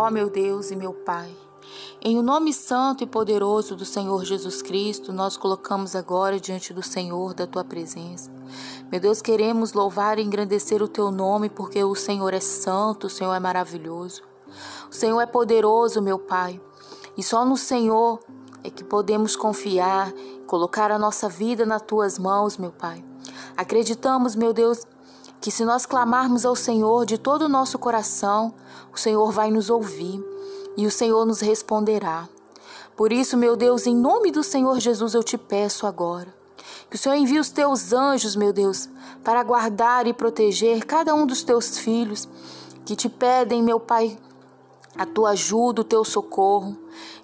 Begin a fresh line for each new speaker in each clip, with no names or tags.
Ó meu Deus e meu Pai, em o nome santo e poderoso do Senhor Jesus Cristo, nós colocamos agora diante do Senhor da tua presença. Meu Deus, queremos louvar e engrandecer o teu nome, porque o Senhor é santo, o Senhor é maravilhoso. O Senhor é poderoso, meu Pai, e só no Senhor é que podemos confiar, colocar a nossa vida nas tuas mãos, meu Pai. Acreditamos, meu Deus, que se nós clamarmos ao Senhor de todo o nosso coração, o Senhor vai nos ouvir e o Senhor nos responderá. Por isso, meu Deus, em nome do Senhor Jesus, eu te peço agora que o Senhor envie os teus anjos, meu Deus, para guardar e proteger cada um dos teus filhos que te pedem, meu Pai, a tua ajuda, o teu socorro,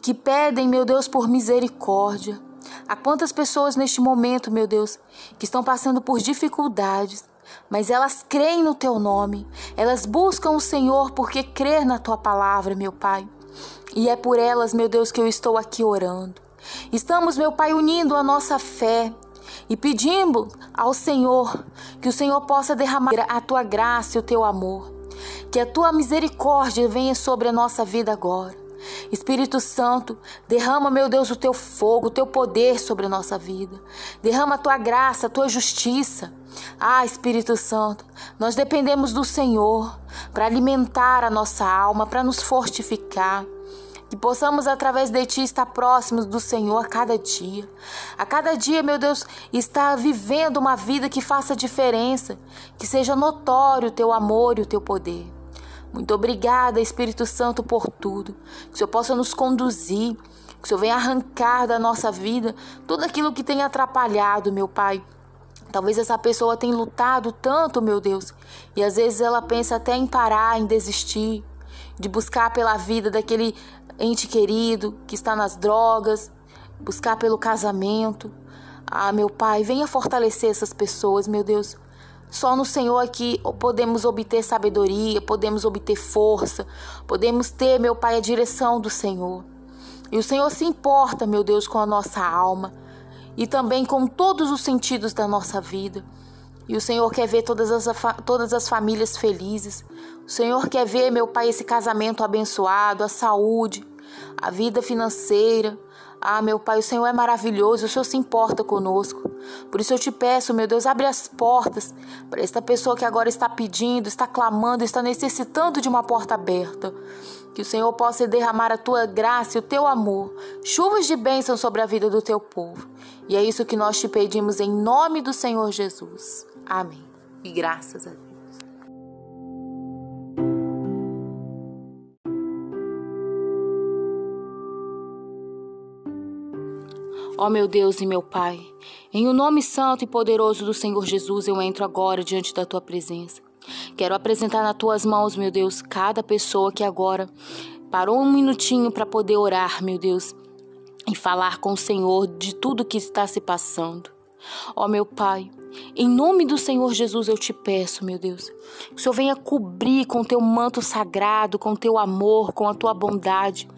que pedem, meu Deus, por misericórdia. Há quantas pessoas neste momento, meu Deus, que estão passando por dificuldades, mas elas creem no teu nome, elas buscam o Senhor porque crer na tua palavra, meu Pai. E é por elas, meu Deus, que eu estou aqui orando. Estamos, meu Pai, unindo a nossa fé e pedindo ao Senhor que o Senhor possa derramar a tua graça e o teu amor. Que a tua misericórdia venha sobre a nossa vida agora. Espírito Santo, derrama, meu Deus, o teu fogo, o teu poder sobre a nossa vida. Derrama a tua graça, a tua justiça. Ah, Espírito Santo, nós dependemos do Senhor para alimentar a nossa alma, para nos fortificar. Que possamos, através de Ti, estar próximos do Senhor a cada dia. A cada dia, meu Deus, estar vivendo uma vida que faça diferença, que seja notório o Teu amor e o Teu poder. Muito obrigada, Espírito Santo, por tudo. Que o Senhor possa nos conduzir, que o Senhor venha arrancar da nossa vida tudo aquilo que tem atrapalhado, meu Pai. Talvez essa pessoa tenha lutado tanto, meu Deus, e às vezes ela pensa até em parar, em desistir, de buscar pela vida daquele ente querido que está nas drogas, buscar pelo casamento. Ah, meu Pai, venha fortalecer essas pessoas, meu Deus. Só no Senhor aqui podemos obter sabedoria, podemos obter força, podemos ter, meu Pai, a direção do Senhor. E o Senhor se importa, meu Deus, com a nossa alma e também com todos os sentidos da nossa vida. E o Senhor quer ver todas as, todas as famílias felizes. O Senhor quer ver, meu Pai, esse casamento abençoado, a saúde, a vida financeira. Ah, meu Pai, o Senhor é maravilhoso, o Senhor se importa conosco. Por isso eu te peço, meu Deus, abre as portas para esta pessoa que agora está pedindo, está clamando, está necessitando de uma porta aberta. Que o Senhor possa derramar a tua graça e o teu amor, chuvas de bênção sobre a vida do teu povo. E é isso que nós te pedimos em nome do Senhor Jesus. Amém. E graças a Deus. Ó meu Deus e meu Pai, em o nome santo e poderoso do Senhor Jesus, eu entro agora diante da tua presença. Quero apresentar nas tuas mãos, meu Deus, cada pessoa que agora parou um minutinho para poder orar, meu Deus, e falar com o Senhor de tudo que está se passando. Ó meu Pai, em nome do Senhor Jesus eu te peço, meu Deus, que o Senhor venha cobrir com teu manto sagrado, com teu amor, com a tua bondade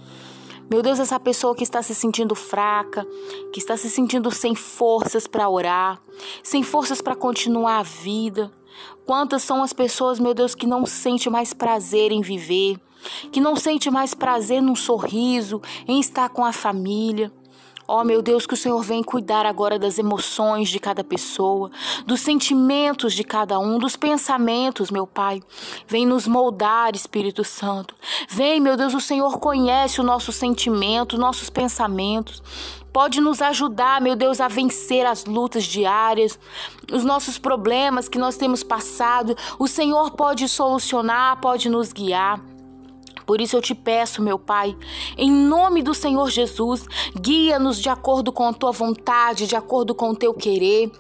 meu Deus, essa pessoa que está se sentindo fraca, que está se sentindo sem forças para orar, sem forças para continuar a vida. Quantas são as pessoas, meu Deus, que não sente mais prazer em viver, que não sente mais prazer num sorriso, em estar com a família. Ó oh, meu Deus, que o Senhor vem cuidar agora das emoções de cada pessoa, dos sentimentos de cada um, dos pensamentos, meu Pai. Vem nos moldar, Espírito Santo. Vem, meu Deus, o Senhor conhece o nosso sentimento, nossos pensamentos. Pode nos ajudar, meu Deus, a vencer as lutas diárias, os nossos problemas que nós temos passado. O Senhor pode solucionar, pode nos guiar. Por isso eu te peço, meu Pai, em nome do Senhor Jesus, guia-nos de acordo com a tua vontade, de acordo com o teu querer.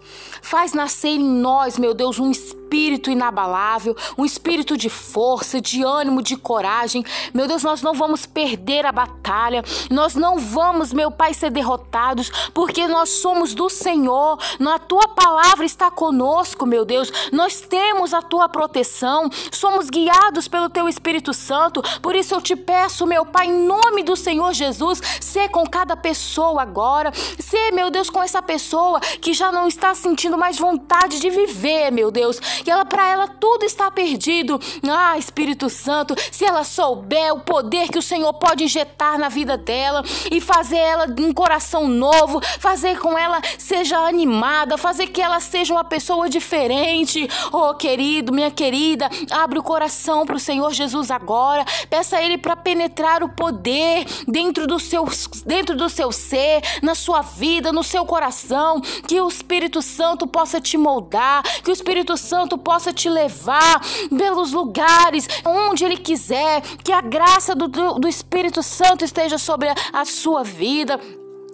Faz nascer em nós, meu Deus, um espírito espírito inabalável, um espírito de força, de ânimo, de coragem. Meu Deus, nós não vamos perder a batalha, nós não vamos, meu Pai, ser derrotados, porque nós somos do Senhor, a tua palavra está conosco, meu Deus, nós temos a tua proteção, somos guiados pelo teu Espírito Santo, por isso eu te peço, meu Pai, em nome do Senhor Jesus, ser com cada pessoa agora, ser, meu Deus, com essa pessoa que já não está sentindo mais vontade de viver, meu Deus, que ela para ela tudo está perdido. Ah, Espírito Santo, se ela souber o poder que o Senhor pode injetar na vida dela e fazer ela um coração novo, fazer com ela seja animada, fazer que ela seja uma pessoa diferente. Oh, querido, minha querida, abre o coração para o Senhor Jesus agora. Peça a ele para penetrar o poder dentro do seu dentro do seu ser, na sua vida, no seu coração, que o Espírito Santo possa te moldar, que o Espírito Santo possa te levar pelos lugares onde ele quiser, que a graça do, do, Espírito Santo esteja sobre a sua vida.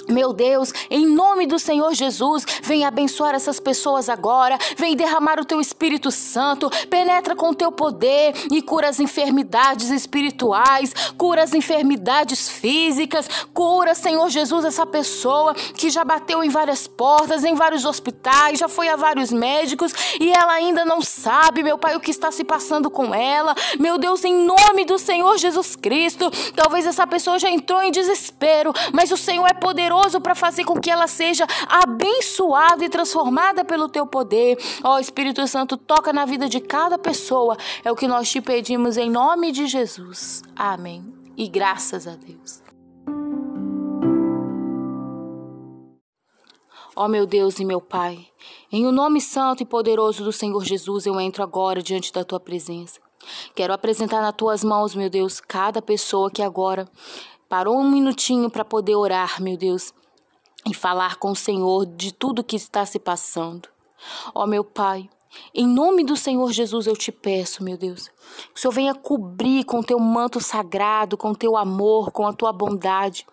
Meu Deus, em nome do Senhor Jesus, vem abençoar essas pessoas agora, vem derramar o teu Espírito Santo, penetra com o teu poder e cura as enfermidades espirituais, cura as enfermidades físicas, cura, Senhor Jesus, essa pessoa que já bateu em várias portas, em vários hospitais, já foi a vários médicos e ela ainda não sabe, meu Pai, o que está se passando com ela. Meu Deus, em nome do Senhor Jesus Cristo, talvez essa pessoa já entrou em desespero, mas o Senhor é poderoso poderoso para fazer com que ela seja abençoada e transformada pelo teu poder. Ó oh, Espírito Santo, toca na vida de cada pessoa. É o que nós te pedimos em nome de Jesus. Amém. E graças a Deus. Ó oh, meu Deus e meu Pai, em o nome santo e poderoso do Senhor Jesus, eu entro agora diante da tua presença. Quero apresentar nas tuas mãos, meu Deus, cada pessoa que agora parou um minutinho para poder orar, meu Deus, e falar com o Senhor de tudo que está se passando. Ó meu Pai, em nome do Senhor Jesus eu te peço, meu Deus, que o Senhor venha cobrir com teu manto sagrado, com teu amor, com a tua bondade.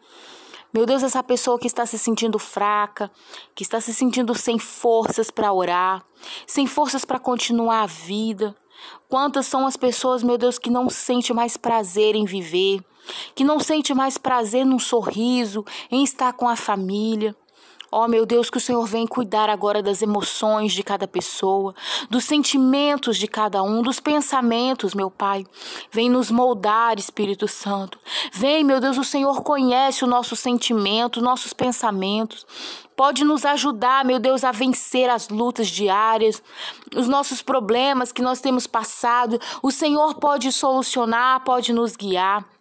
Meu Deus, essa pessoa que está se sentindo fraca, que está se sentindo sem forças para orar, sem forças para continuar a vida. Quantas são as pessoas, meu Deus, que não sentem mais prazer em viver, que não sente mais prazer num sorriso, em estar com a família. Ó oh, meu Deus, que o Senhor vem cuidar agora das emoções de cada pessoa, dos sentimentos de cada um, dos pensamentos, meu Pai. Vem nos moldar, Espírito Santo. Vem, meu Deus, o Senhor conhece o nosso sentimento, nossos pensamentos. Pode nos ajudar, meu Deus, a vencer as lutas diárias, os nossos problemas que nós temos passado. O Senhor pode solucionar, pode nos guiar.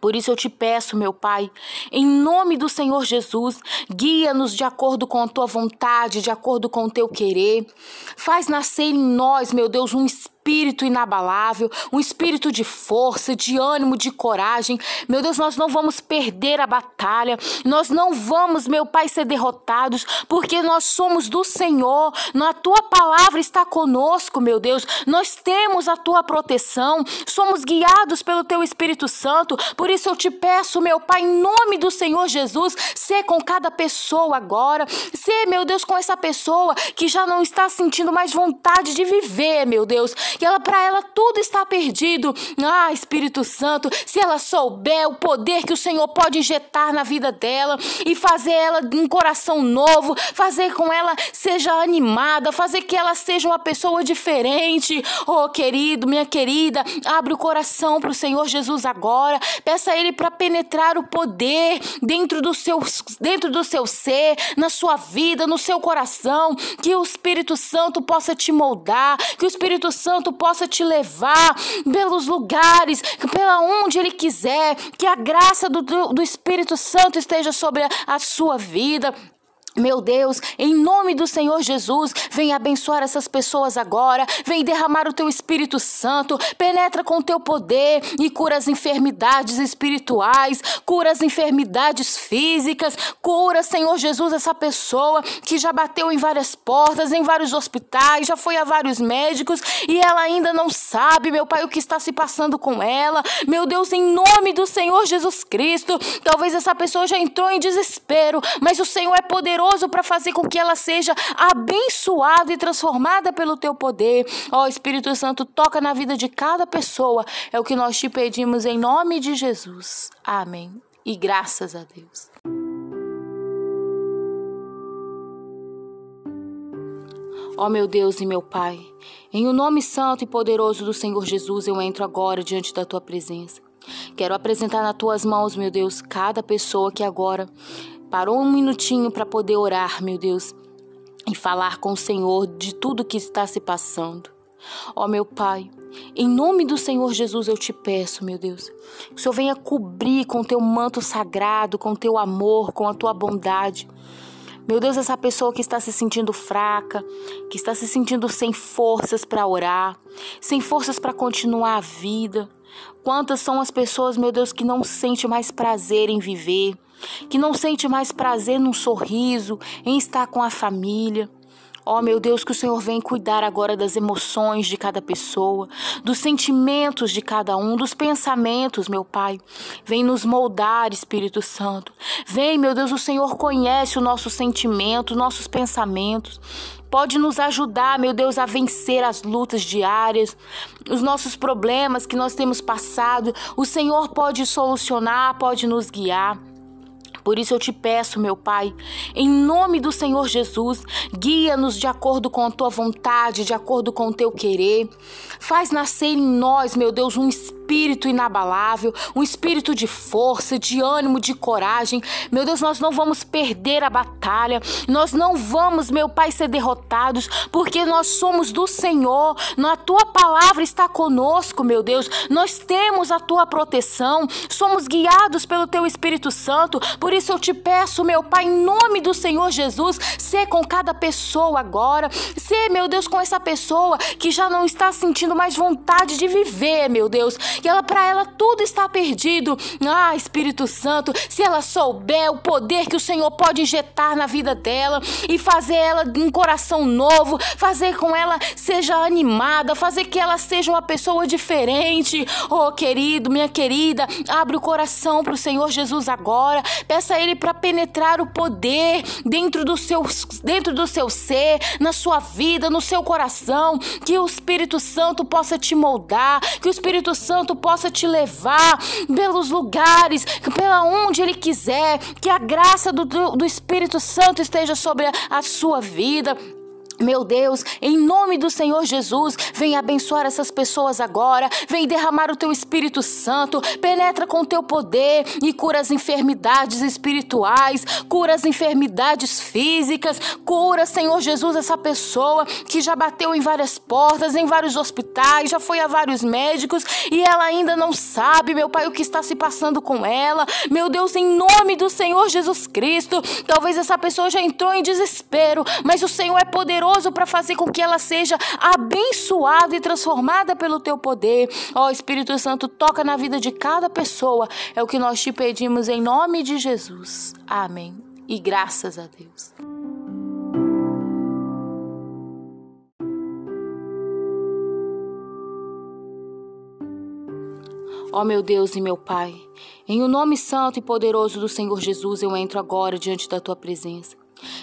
Por isso eu te peço, meu Pai, em nome do Senhor Jesus, guia-nos de acordo com a tua vontade, de acordo com o teu querer. Faz nascer em nós, meu Deus, um espírito espírito inabalável, um espírito de força, de ânimo, de coragem. Meu Deus, nós não vamos perder a batalha, nós não vamos, meu Pai, ser derrotados, porque nós somos do Senhor, a tua palavra está conosco, meu Deus, nós temos a tua proteção, somos guiados pelo teu Espírito Santo, por isso eu te peço, meu Pai, em nome do Senhor Jesus, ser com cada pessoa agora, ser, meu Deus, com essa pessoa que já não está sentindo mais vontade de viver, meu Deus, que ela para ela tudo está perdido. Ah, Espírito Santo, se ela souber o poder que o Senhor pode injetar na vida dela e fazer ela um coração novo, fazer com ela seja animada, fazer que ela seja uma pessoa diferente. Oh, querido, minha querida, abre o coração para o Senhor Jesus agora. Peça a ele para penetrar o poder dentro do seu dentro do seu ser, na sua vida, no seu coração, que o Espírito Santo possa te moldar, que o Espírito Santo Santo possa te levar pelos lugares, pela onde Ele quiser, que a graça do, do Espírito Santo esteja sobre a, a sua vida. Meu Deus, em nome do Senhor Jesus, vem abençoar essas pessoas agora, vem derramar o teu Espírito Santo, penetra com o teu poder e cura as enfermidades espirituais, cura as enfermidades físicas, cura, Senhor Jesus, essa pessoa que já bateu em várias portas, em vários hospitais, já foi a vários médicos e ela ainda não sabe, meu Pai, o que está se passando com ela. Meu Deus, em nome do Senhor Jesus Cristo, talvez essa pessoa já entrou em desespero, mas o Senhor é poderoso poderoso para fazer com que ela seja abençoada e transformada pelo teu poder. Ó oh, Espírito Santo, toca na vida de cada pessoa. É o que nós te pedimos em nome de Jesus. Amém. E graças a Deus. Ó oh, meu Deus e meu Pai, em o nome santo e poderoso do Senhor Jesus, eu entro agora diante da tua presença. Quero apresentar nas tuas mãos, meu Deus, cada pessoa que agora Parou um minutinho para poder orar, meu Deus, e falar com o Senhor de tudo que está se passando. Ó meu Pai, em nome do Senhor Jesus eu te peço, meu Deus, que o Senhor venha cobrir com teu manto sagrado, com teu amor, com a tua bondade. Meu Deus, essa pessoa que está se sentindo fraca, que está se sentindo sem forças para orar, sem forças para continuar a vida. Quantas são as pessoas, meu Deus, que não sente mais prazer em viver, que não sente mais prazer num sorriso, em estar com a família. Ó oh, meu Deus, que o Senhor vem cuidar agora das emoções de cada pessoa, dos sentimentos de cada um, dos pensamentos, meu Pai. Vem nos moldar, Espírito Santo. Vem, meu Deus, o Senhor conhece o nosso sentimento, nossos pensamentos pode nos ajudar, meu Deus, a vencer as lutas diárias, os nossos problemas que nós temos passado. O Senhor pode solucionar, pode nos guiar. Por isso eu te peço, meu Pai, em nome do Senhor Jesus, guia-nos de acordo com a tua vontade, de acordo com o teu querer. Faz nascer em nós, meu Deus, um espírito espírito inabalável, um espírito de força, de ânimo, de coragem. Meu Deus, nós não vamos perder a batalha, nós não vamos, meu Pai, ser derrotados, porque nós somos do Senhor, a tua palavra está conosco, meu Deus, nós temos a tua proteção, somos guiados pelo teu Espírito Santo, por isso eu te peço, meu Pai, em nome do Senhor Jesus, ser com cada pessoa agora, ser, meu Deus, com essa pessoa que já não está sentindo mais vontade de viver, meu Deus, que ela para ela tudo está perdido. Ah, Espírito Santo, se ela souber o poder que o Senhor pode injetar na vida dela e fazer ela um coração novo, fazer com ela seja animada, fazer que ela seja uma pessoa diferente. Oh, querido, minha querida, abre o coração para o Senhor Jesus agora. Peça a ele para penetrar o poder dentro do seu dentro do seu ser, na sua vida, no seu coração, que o Espírito Santo possa te moldar, que o Espírito Santo Santo possa te levar pelos lugares, pela onde Ele quiser, que a graça do, do Espírito Santo esteja sobre a, a sua vida. Meu Deus, em nome do Senhor Jesus, vem abençoar essas pessoas agora, vem derramar o teu Espírito Santo, penetra com o teu poder e cura as enfermidades espirituais, cura as enfermidades físicas, cura, Senhor Jesus, essa pessoa que já bateu em várias portas, em vários hospitais, já foi a vários médicos e ela ainda não sabe, meu Pai, o que está se passando com ela. Meu Deus, em nome do Senhor Jesus Cristo, talvez essa pessoa já entrou em desespero, mas o Senhor é poderoso poderoso para fazer com que ela seja abençoada e transformada pelo teu poder. Ó oh, Espírito Santo, toca na vida de cada pessoa. É o que nós te pedimos em nome de Jesus. Amém. E graças a Deus. Ó oh, meu Deus e meu Pai, em o nome santo e poderoso do Senhor Jesus, eu entro agora diante da tua presença.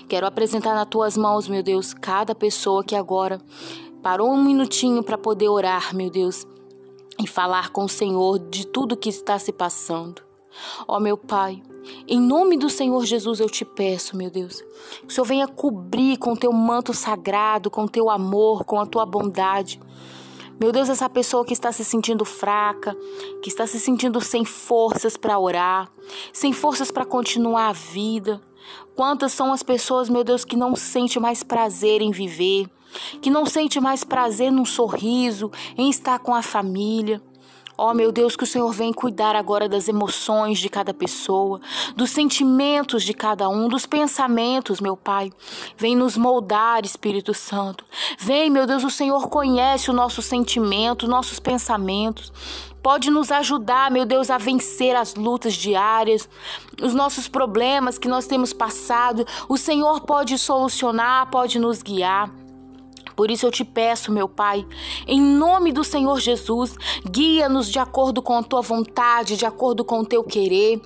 Quero apresentar nas tuas mãos, meu Deus, cada pessoa que agora parou um minutinho para poder orar, meu Deus, e falar com o Senhor de tudo que está se passando. Ó meu Pai, em nome do Senhor Jesus eu te peço, meu Deus, que o Senhor venha cobrir com teu manto sagrado, com teu amor, com a tua bondade. Meu Deus, essa pessoa que está se sentindo fraca, que está se sentindo sem forças para orar, sem forças para continuar a vida. Quantas são as pessoas, meu Deus, que não sente mais prazer em viver, que não sente mais prazer num sorriso, em estar com a família. Ó oh, meu Deus, que o Senhor vem cuidar agora das emoções de cada pessoa, dos sentimentos de cada um, dos pensamentos, meu Pai. Vem nos moldar, Espírito Santo. Vem, meu Deus, o Senhor conhece o nosso sentimento, nossos pensamentos pode nos ajudar, meu Deus, a vencer as lutas diárias, os nossos problemas que nós temos passado. O Senhor pode solucionar, pode nos guiar. Por isso eu te peço, meu Pai, em nome do Senhor Jesus, guia-nos de acordo com a tua vontade, de acordo com o teu querer.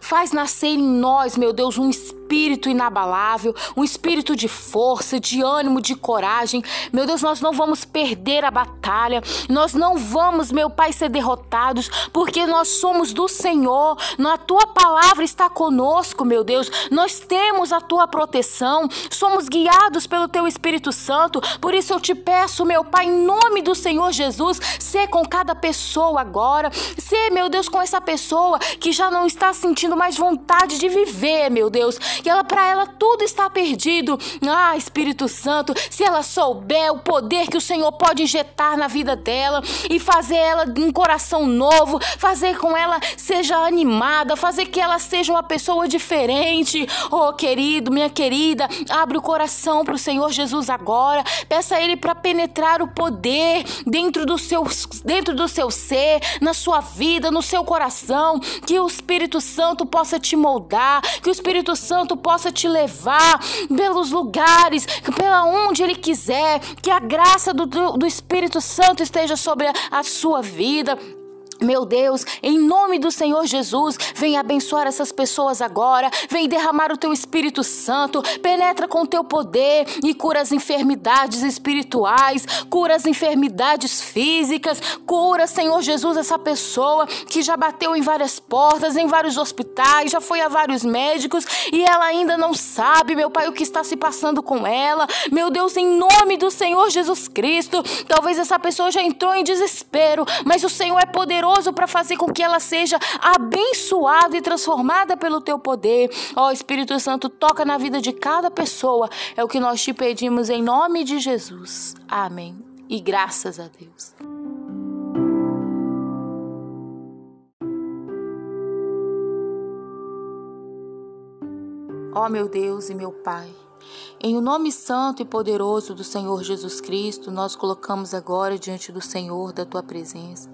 Faz nascer em nós, meu Deus, um espírito inabalável, um espírito de força, de ânimo, de coragem. Meu Deus, nós não vamos perder a batalha, nós não vamos, meu Pai, ser derrotados, porque nós somos do Senhor. A tua palavra está conosco, meu Deus. Nós temos a tua proteção, somos guiados pelo teu Espírito Santo. Por isso eu te peço, meu Pai, em nome do Senhor Jesus, ser com cada pessoa agora, ser, meu Deus, com essa pessoa que já não está sentindo mais vontade de viver, meu Deus, que ela para ela tudo está perdido. Ah, Espírito Santo, se ela souber o poder que o Senhor pode injetar na vida dela e fazer ela um coração novo, fazer com ela seja animada, fazer que ela seja uma pessoa diferente. Oh, querido, minha querida, abre o coração para o Senhor Jesus agora. Peça a Ele para penetrar o poder dentro do seu dentro do seu ser, na sua vida, no seu coração, que o Espírito Santo possa te moldar, que o Espírito Santo possa te levar pelos lugares, pela onde Ele quiser, que a graça do, do Espírito Santo esteja sobre a sua vida. Meu Deus, em nome do Senhor Jesus, vem abençoar essas pessoas agora, vem derramar o teu Espírito Santo, penetra com o teu poder e cura as enfermidades espirituais, cura as enfermidades físicas, cura, Senhor Jesus, essa pessoa que já bateu em várias portas, em vários hospitais, já foi a vários médicos e ela ainda não sabe, meu Pai, o que está se passando com ela. Meu Deus, em nome do Senhor Jesus Cristo, talvez essa pessoa já entrou em desespero, mas o Senhor é poderoso poderoso para fazer com que ela seja abençoada e transformada pelo teu poder. Ó Espírito Santo, toca na vida de cada pessoa. É o que nós te pedimos em nome de Jesus. Amém. E graças a Deus. Ó oh, meu Deus e meu Pai, em o nome santo e poderoso do Senhor Jesus Cristo, nós colocamos agora diante do Senhor da tua presença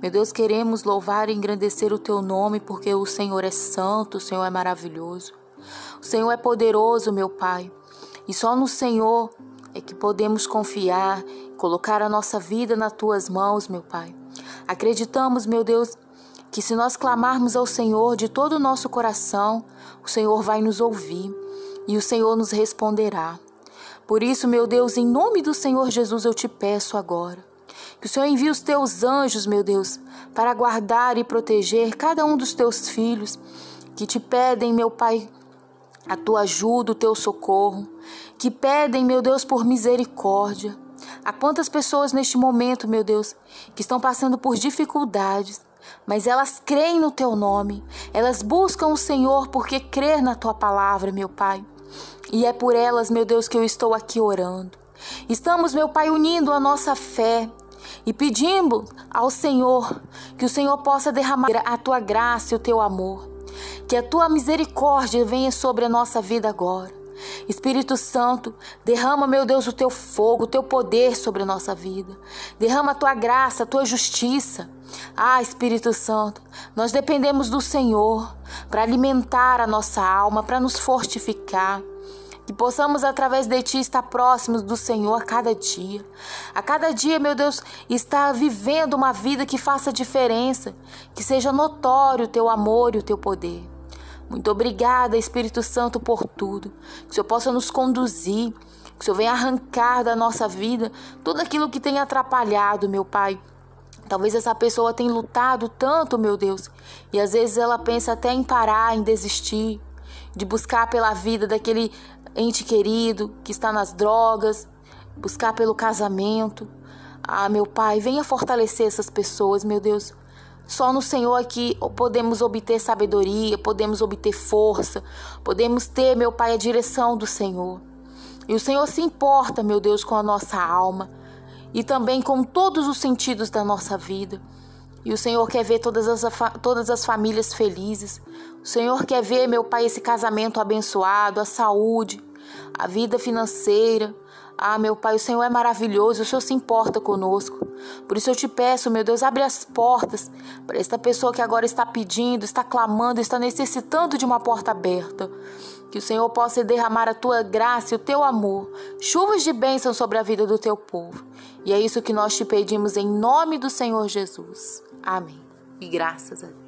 meu Deus, queremos louvar e engrandecer o teu nome, porque o Senhor é santo, o Senhor é maravilhoso. O Senhor é poderoso, meu Pai. E só no Senhor é que podemos confiar, colocar a nossa vida nas tuas mãos, meu Pai. Acreditamos, meu Deus, que se nós clamarmos ao Senhor de todo o nosso coração, o Senhor vai nos ouvir e o Senhor nos responderá. Por isso, meu Deus, em nome do Senhor Jesus, eu te peço agora que o Senhor envie os teus anjos, meu Deus, para guardar e proteger cada um dos teus filhos que te pedem, meu Pai, a tua ajuda, o teu socorro, que pedem, meu Deus, por misericórdia. Há quantas pessoas neste momento, meu Deus, que estão passando por dificuldades, mas elas creem no teu nome, elas buscam o Senhor porque crer na tua palavra, meu Pai. E é por elas, meu Deus, que eu estou aqui orando. Estamos, meu Pai, unindo a nossa fé e pedimos ao Senhor que o Senhor possa derramar a tua graça e o teu amor, que a tua misericórdia venha sobre a nossa vida agora. Espírito Santo, derrama, meu Deus, o teu fogo, o teu poder sobre a nossa vida. Derrama a tua graça, a tua justiça. Ah, Espírito Santo, nós dependemos do Senhor para alimentar a nossa alma, para nos fortificar. Que possamos, através de Ti, estar próximos do Senhor a cada dia. A cada dia, meu Deus, estar vivendo uma vida que faça diferença, que seja notório o Teu amor e o Teu poder. Muito obrigada, Espírito Santo, por tudo. Que o Senhor possa nos conduzir, que o Senhor venha arrancar da nossa vida tudo aquilo que tem atrapalhado, meu Pai. Talvez essa pessoa tenha lutado tanto, meu Deus, e às vezes ela pensa até em parar, em desistir, de buscar pela vida daquele ente querido que está nas drogas, buscar pelo casamento. Ah, meu Pai, venha fortalecer essas pessoas, meu Deus. Só no Senhor aqui podemos obter sabedoria, podemos obter força, podemos ter, meu Pai, a direção do Senhor. E o Senhor se importa, meu Deus, com a nossa alma e também com todos os sentidos da nossa vida. E o Senhor quer ver todas as, todas as famílias felizes. O Senhor quer ver, meu Pai, esse casamento abençoado, a saúde, a vida financeira. Ah, meu Pai, o Senhor é maravilhoso, o Senhor se importa conosco. Por isso eu te peço, meu Deus, abre as portas para esta pessoa que agora está pedindo, está clamando, está necessitando de uma porta aberta. Que o Senhor possa derramar a tua graça e o teu amor, chuvas de bênção sobre a vida do teu povo. E é isso que nós te pedimos em nome do Senhor Jesus. Amém. E graças a Deus.